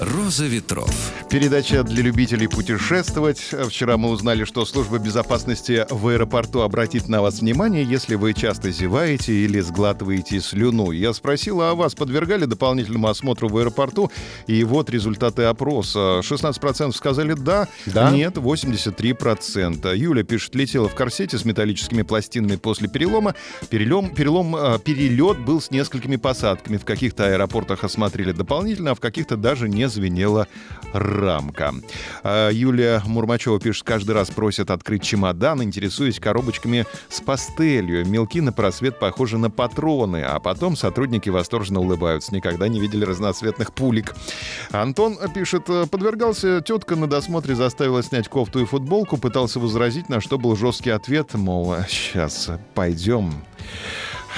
Роза ветров. Передача для любителей путешествовать. Вчера мы узнали, что служба безопасности в аэропорту обратит на вас внимание, если вы часто зеваете или сглатываете слюну. Я спросил, а вас подвергали дополнительному осмотру в аэропорту? И вот результаты опроса. 16% сказали да, Да? нет, 83%. Юля пишет, летела в корсете с металлическими пластинами после перелома. Перелом, перелом, а, перелет был с несколькими посадками. В каких-то аэропортах осмотрели дополнительно, а в каких-то даже не звенела рамка. А, Юлия Мурмачева пишет, каждый раз просят открыть чемодан, интересуясь коробочками с пастелью. Мелки на просвет похожи на патроны, а потом сотрудники восторженно улыбаются. Никогда не видели разноцветных пулик. Антон пишет, подвергался тетка на досмотре, заставила снять кофту и футболку, пытался возразить, на что был жесткий ответ, мол, сейчас пойдем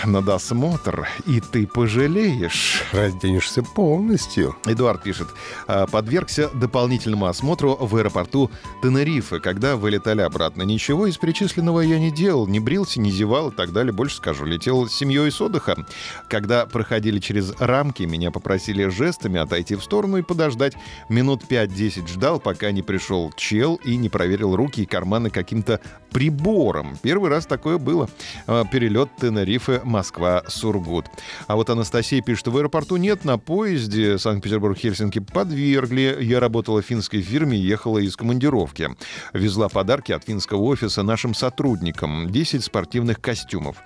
на досмотр, и ты пожалеешь. Разденешься полностью. Эдуард пишет, «А, подвергся дополнительному осмотру в аэропорту Тенерифе, когда вылетали обратно. Ничего из перечисленного я не делал, не брился, не зевал и так далее. Больше скажу, летел с семьей с отдыха. Когда проходили через рамки, меня попросили жестами отойти в сторону и подождать. Минут 5-10 ждал, пока не пришел чел и не проверил руки и карманы каким-то прибором. Первый раз такое было. А, Перелет Тенерифе, Москва, Сургут. А вот Анастасия пишет, что в аэропорту нет, на поезде Санкт-Петербург-Хельсинки подвергли. Я работала в финской фирме и ехала из командировки. Везла подарки от финского офиса нашим сотрудникам. 10 спортивных костюмов.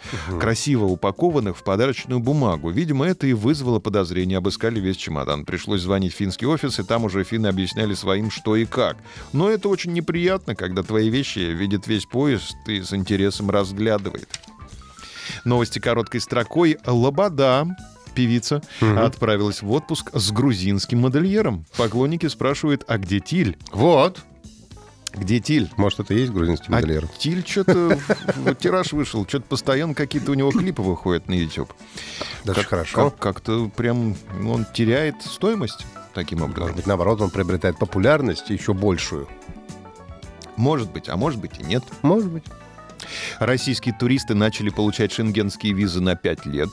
Красиво упакованных в подарочную бумагу. Видимо, это и вызвало подозрение. Обыскали весь чемодан. Пришлось звонить в финский офис, и там уже финны объясняли своим, что и как. Но это очень неприятно, когда твои вещи видит весь поезд и с интересом разглядывает. Новости короткой строкой. Лобода певица отправилась в отпуск с грузинским модельером. Поклонники спрашивают, а где Тиль? Вот. Где Тиль? Может, это и есть грузинский А модельер? Тиль что-то... Тираж вышел, что-то постоянно какие-то у него клипы выходят на YouTube. Даже хорошо. как- Как-то прям он теряет стоимость таким образом. Может быть, наоборот, он приобретает популярность еще большую. Может быть, а может быть и нет. Может быть. Российские туристы начали получать шенгенские визы на 5 лет.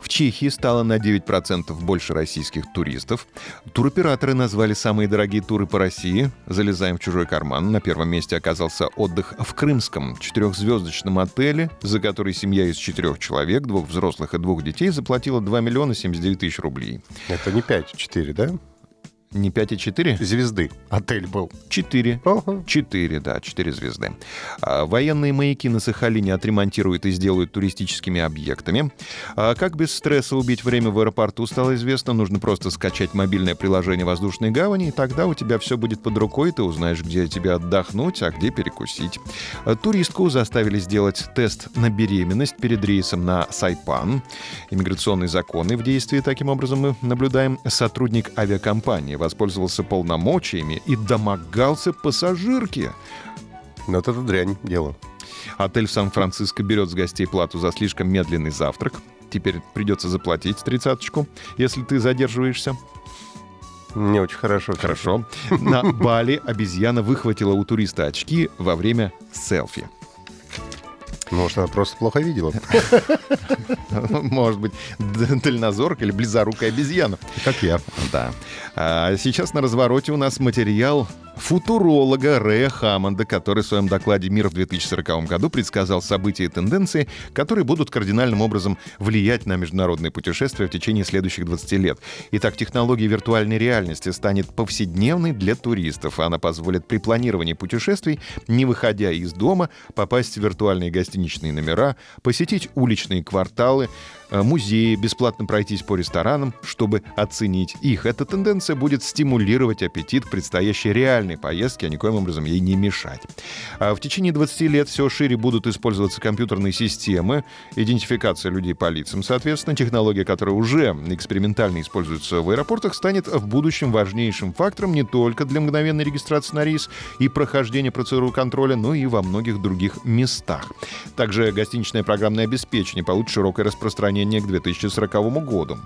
В Чехии стало на 9% больше российских туристов. Туроператоры назвали самые дорогие туры по России. Залезаем в чужой карман. На первом месте оказался отдых в Крымском четырехзвездочном отеле, за который семья из четырех человек, двух взрослых и двух детей, заплатила 2 миллиона 79 тысяч рублей. Это не 5-4, да? Не 5,4? Звезды. Отель был. 4. Ага. Четыре, да, четыре звезды. А, военные маяки на Сахалине отремонтируют и сделают туристическими объектами. А как без стресса убить время в аэропорту, стало известно. Нужно просто скачать мобильное приложение воздушной гавани, и тогда у тебя все будет под рукой, ты узнаешь, где тебе отдохнуть, а где перекусить. А, Туристку заставили сделать тест на беременность перед рейсом на Сайпан. Иммиграционные законы в действии, таким образом, мы наблюдаем. Сотрудник авиакомпании воспользовался полномочиями и домогался пассажирке. Но вот это дрянь дело. Отель в Сан-Франциско берет с гостей плату за слишком медленный завтрак. Теперь придется заплатить тридцаточку, если ты задерживаешься. Не очень хорошо. Хорошо. На Бали обезьяна выхватила у туриста очки во время селфи. Может, она просто плохо видела. Может быть, дальнозорка или близорукая обезьяна. Как я. Да. А сейчас на развороте у нас материал футуролога Рэя Хаммонда, который в своем докладе «Мир в 2040 году» предсказал события и тенденции, которые будут кардинальным образом влиять на международные путешествия в течение следующих 20 лет. Итак, технология виртуальной реальности станет повседневной для туристов. Она позволит при планировании путешествий, не выходя из дома, попасть в виртуальные гостиничные номера, посетить уличные кварталы, музеи, бесплатно пройтись по ресторанам, чтобы оценить их. Эта тенденция будет стимулировать аппетит предстоящей реальной поездке, а никоим образом ей не мешать. А В течение 20 лет все шире будут использоваться компьютерные системы, идентификация людей по лицам, соответственно, технология, которая уже экспериментально используется в аэропортах, станет в будущем важнейшим фактором не только для мгновенной регистрации на рейс и прохождения процедуры контроля, но и во многих других местах. Также гостиничное программное обеспечение получит широкое распространение к 2040 году.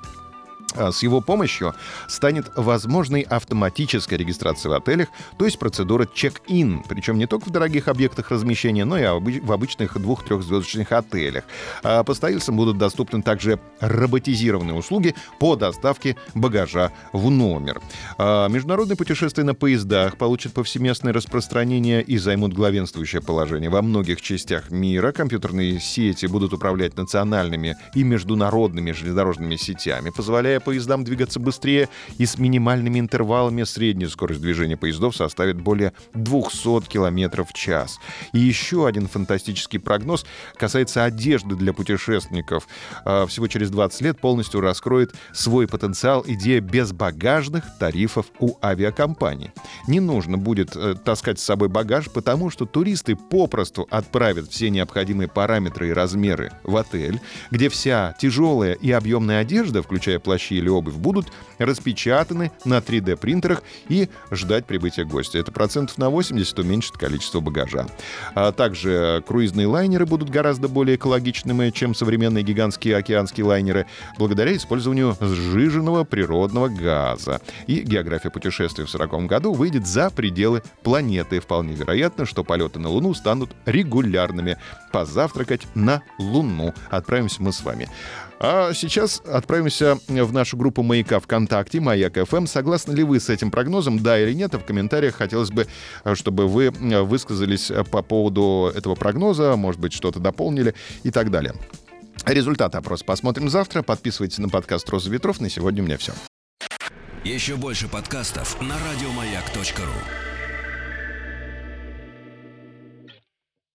А С его помощью станет возможной автоматическая регистрация в отелях, то есть процедура чек-ин, причем не только в дорогих объектах размещения, но и в обычных двух-трехзвездочных отелях. А постояльцам будут доступны также роботизированные услуги по доставке багажа в номер. А Международные путешествия на поездах получат повсеместное распространение и займут главенствующее положение. Во многих частях мира компьютерные сети будут управлять национальными и международными железнодорожными сетями, позволяя поездам двигаться быстрее и с минимальными интервалами средняя скорость движения поездов составит более 200 км в час. И еще один фантастический прогноз касается одежды для путешественников. А, Всего через 20 лет полностью раскроет свой потенциал идея безбагажных тарифов у авиакомпаний. Не нужно будет э, таскать с собой багаж, потому что туристы попросту отправят все необходимые параметры и размеры в отель, где вся тяжелая и объемная одежда, включая плащи или обувь, будут распечатаны на 3D-принтерах и ждать прибытия гостя. Это процентов на 80 уменьшит количество багажа. А также круизные лайнеры будут гораздо более экологичными, чем современные гигантские океанские лайнеры, благодаря использованию сжиженного природного газа. И география путешествий в 40 году выйдет за пределы планеты. Вполне вероятно, что полеты на Луну станут регулярными. Позавтракать на Луну. Отправимся мы с вами. А сейчас отправимся в нашу группу «Маяка ВКонтакте», «Маяк ФМ». Согласны ли вы с этим прогнозом, да или нет? А в комментариях хотелось бы, чтобы вы высказались по поводу этого прогноза, может быть, что-то дополнили и так далее. Результат опроса посмотрим завтра. Подписывайтесь на подкаст «Роза ветров». На сегодня у меня все. Еще больше подкастов на радиомаяк.ру.